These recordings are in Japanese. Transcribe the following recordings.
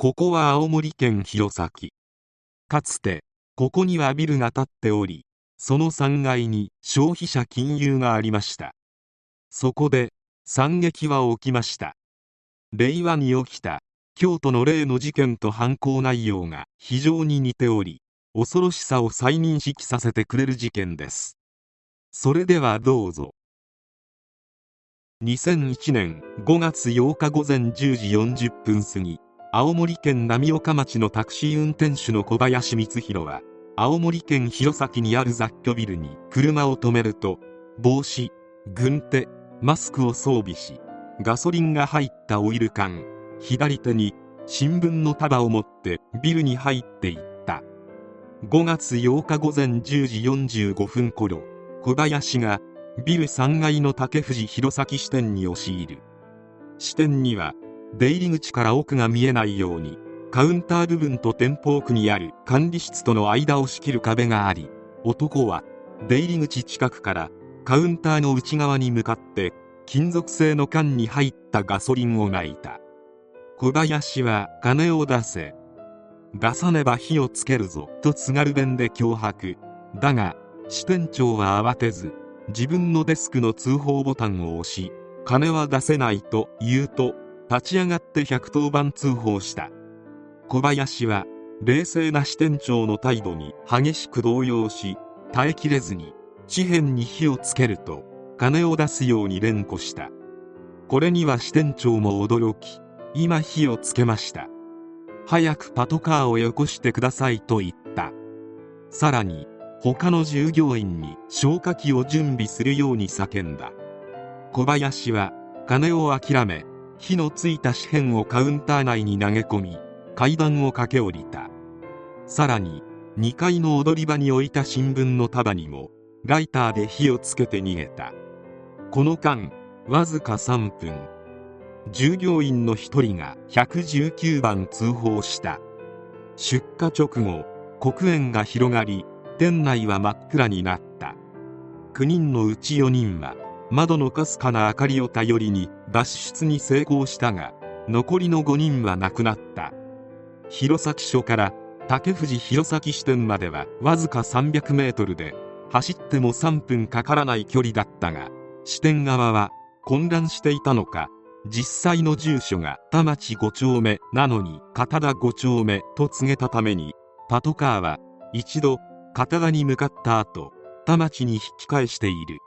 ここは青森県弘前。かつてここにはビルが建っておりその3階に消費者金融がありました。そこで惨劇は起きました。令和に起きた京都の例の事件と犯行内容が非常に似ており恐ろしさを再認識させてくれる事件です。それではどうぞ。2001年5月8日午前10時40分過ぎ青森県浪岡町のタクシー運転手の小林光弘は青森県弘前にある雑居ビルに車を止めると帽子軍手マスクを装備しガソリンが入ったオイル缶左手に新聞の束を持ってビルに入っていった。5月8日午前10時45分頃小林がビル3階の竹藤弘前支店に押し入る。支店には出入り口から奥が見えないようにカウンター部分と店舗奥にある管理室との間を仕切る壁があり男は出入り口近くからカウンターの内側に向かって金属製の缶に入ったガソリンをまいた。小林は金を出せ出さねば火をつけるぞと津軽弁で脅迫。だが支店長は慌てず自分のデスクの通報ボタンを押し金は出せないと言うと立ち上がって110番通報した。小林は冷静な支店長の態度に激しく動揺し耐えきれずに紙片に火をつけると金を出すように連呼した。これには支店長も驚き今火をつけました。早くパトカーをよこしてくださいと言った。さらに他の従業員に消火器を準備するように叫んだ。小林は金を諦め火のついた紙片をカウンター内に投げ込み階段を駆け下りた。さらに2階の踊り場に置いた新聞の束にもライターで火をつけて逃げた。この間わずか3分従業員の1人が119番通報した。出火直後黒煙が広がり店内は真っ暗になった。9人のうち4人は窓のかすかな明かりを頼りに脱出に成功したが残りの5人は亡くなった。弘前署から竹藤弘前支店まではわずか300メートルで走っても3分かからない距離だったが支店側は混乱していたのか実際の住所が田町5丁目なのに片田5丁目と告げたためにパトカーは一度片田に向かった後田町に引き返している。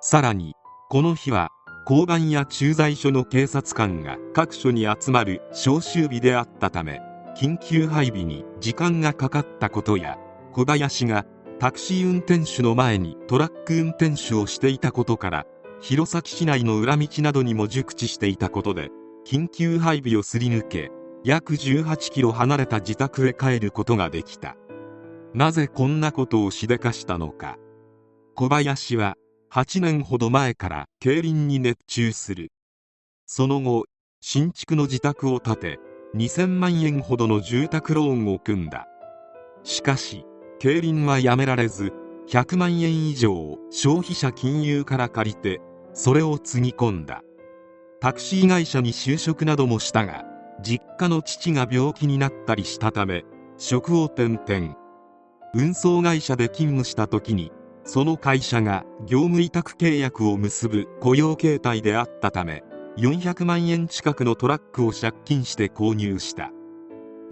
さらにこの日は交番や駐在所の警察官が各所に集まる召集日であったため緊急配備に時間がかかったことや小林がタクシー運転手の前にトラック運転手をしていたことから弘前市内の裏道などにも熟知していたことで緊急配備をすり抜け約18キロ離れた自宅へ帰ることができた。なぜこんなことをしでかしたのか。小林は8年ほど前から競輪に熱中する。その後新築の自宅を建て2000万円ほどの住宅ローンを組んだ。しかし競輪はやめられず100万円以上を消費者金融から借りてそれをつぎ込んだ。タクシー会社に就職などもしたが実家の父が病気になったりしたため職を転々。運送会社で勤務した時にその会社が業務委託契約を結ぶ雇用形態であったため400万円近くのトラックを借金して購入した。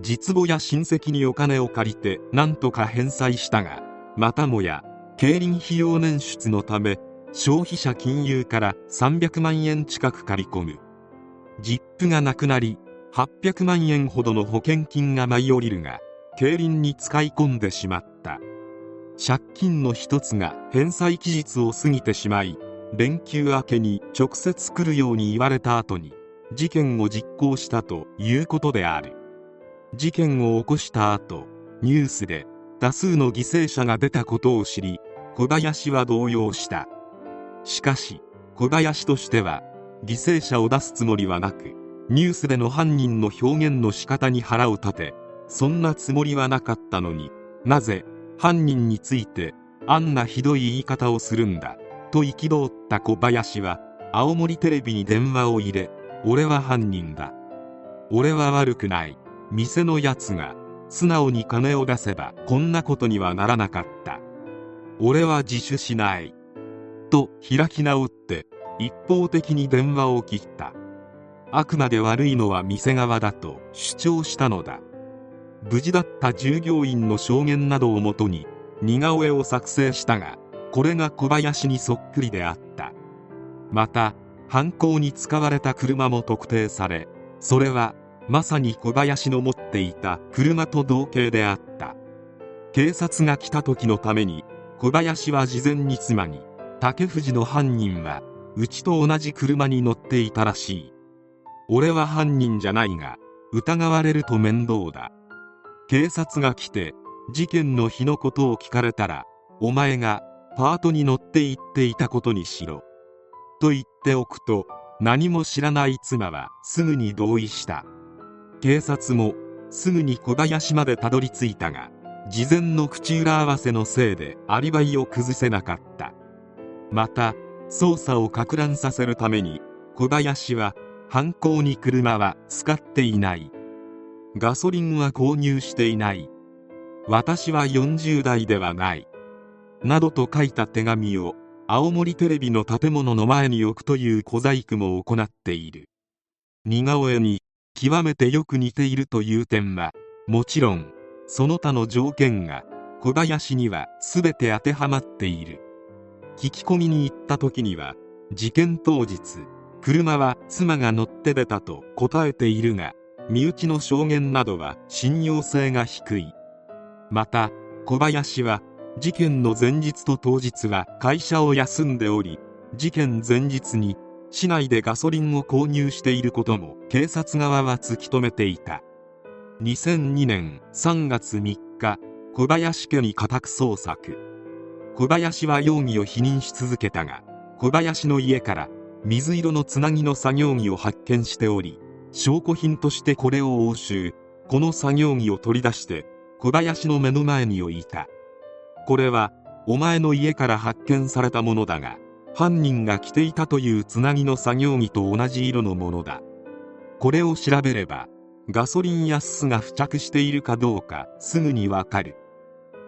実母や親戚にお金を借りて何とか返済したがまたもや競輪費用捻出のため消費者金融から300万円近く借り込む。実付がなくなり800万円ほどの保険金が舞い降りるが競輪に使い込んでしまった。借金の一つが返済期日を過ぎてしまい連休明けに直接来るように言われた後に事件を実行したということである。事件を起こした後ニュースで多数の犠牲者が出たことを知り小林は動揺した。しかし小林としては犠牲者を出すつもりはなくニュースでの犯人の表現の仕方に腹を立てそんなつもりはなかったのになぜ犯人についてあんなひどい言い方をするんだと憤った小林は青森テレビに電話を入れ俺は犯人だ俺は悪くない店のやつが素直に金を出せばこんなことにはならなかった俺は自首しないと開き直って一方的に電話を切ったあくまで悪いのは店側だと主張したのだ。無事だった従業員の証言などをもとに似顔絵を作成したがこれが小林にそっくりであった。また犯行に使われた車も特定されそれはまさに小林の持っていた車と同型であった。警察が来た時のために小林は事前に妻に竹藤の犯人はうちと同じ車に乗っていたらしい。俺は犯人じゃないが疑われると面倒だ。警察が来て事件の日のことを聞かれたらお前がパートに乗って行っていたことにしろと言っておくと何も知らない妻はすぐに同意した。警察もすぐに小林までたどり着いたが事前の口裏合わせのせいでアリバイを崩せなかった。また捜査を攪乱させるために小林は犯行に車は使っていない。ガソリンは購入していない。私は40代ではない。などと書いた手紙を青森テレビの建物の前に置くという小細工も行っている。似顔絵に極めてよく似ているという点はもちろんその他の条件が小林には全て当てはまっている。聞き込みに行った時には事件当日車は妻が乗って出たと答えているが身内の証言などは信用性が低い。また小林は事件の前日と当日は会社を休んでおり事件前日に市内でガソリンを購入していることも警察側は突き止めていた。2002年3月3日小林家に家宅捜索。小林は容疑を否認し続けたが小林の家から水色のつなぎの作業着を発見しており証拠品としてこれを押収。この作業着を取り出して小林の目の前に置いた。これはお前の家から発見されたものだが犯人が着ていたというつなぎの作業着と同じ色のものだ。これを調べればガソリンやすが付着しているかどうかすぐにわかる。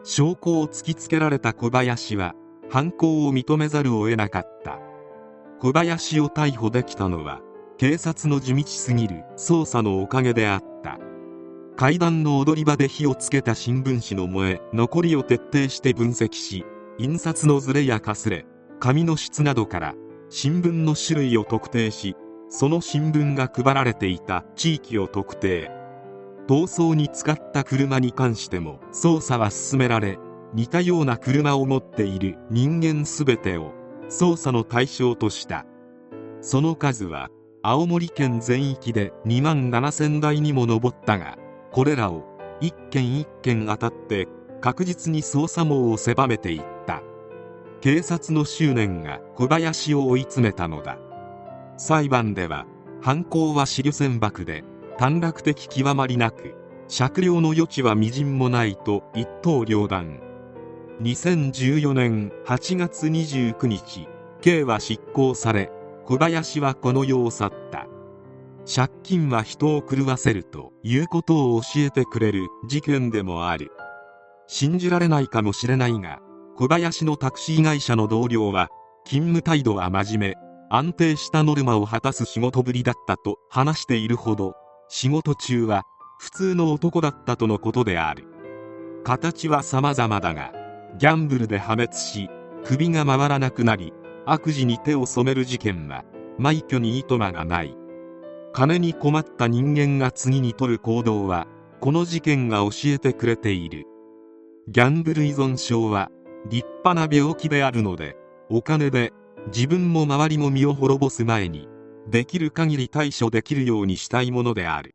証拠を突きつけられた小林は犯行を認めざるを得なかった。小林を逮捕できたのは警察の地道すぎる捜査のおかげであった。階段の踊り場で火をつけた新聞紙の燃え残りを徹底して分析し印刷のズレやかすれ紙の質などから新聞の種類を特定しその新聞が配られていた地域を特定。逃走に使った車に関しても捜査は進められ似たような車を持っている人間全てを捜査の対象とした。その数は青森県全域で2万7000台にも上ったがこれらを一件一件当たって確実に捜査網を狭めていった。警察の執念が小林を追い詰めたのだ。裁判では犯行は私旅船爆で短絡的極まりなく酌量の余地はみじんもないと一刀両断。2014年8月29日刑は執行され小林はこの世を去った。借金は人を狂わせるということを教えてくれる事件でもある。信じられないかもしれないが小林のタクシー会社の同僚は勤務態度は真面目。安定したノルマを果たす仕事ぶりだったと話しているほど仕事中は普通の男だったとのことである。形は様々だがギャンブルで破滅し首が回らなくなり悪事に手を染める事件は枚挙にいとまがない。金に困った人間が次に取る行動はこの事件が教えてくれている。ギャンブル依存症は立派な病気であるのでお金で自分も周りも身を滅ぼす前にできる限り対処できるようにしたいものである。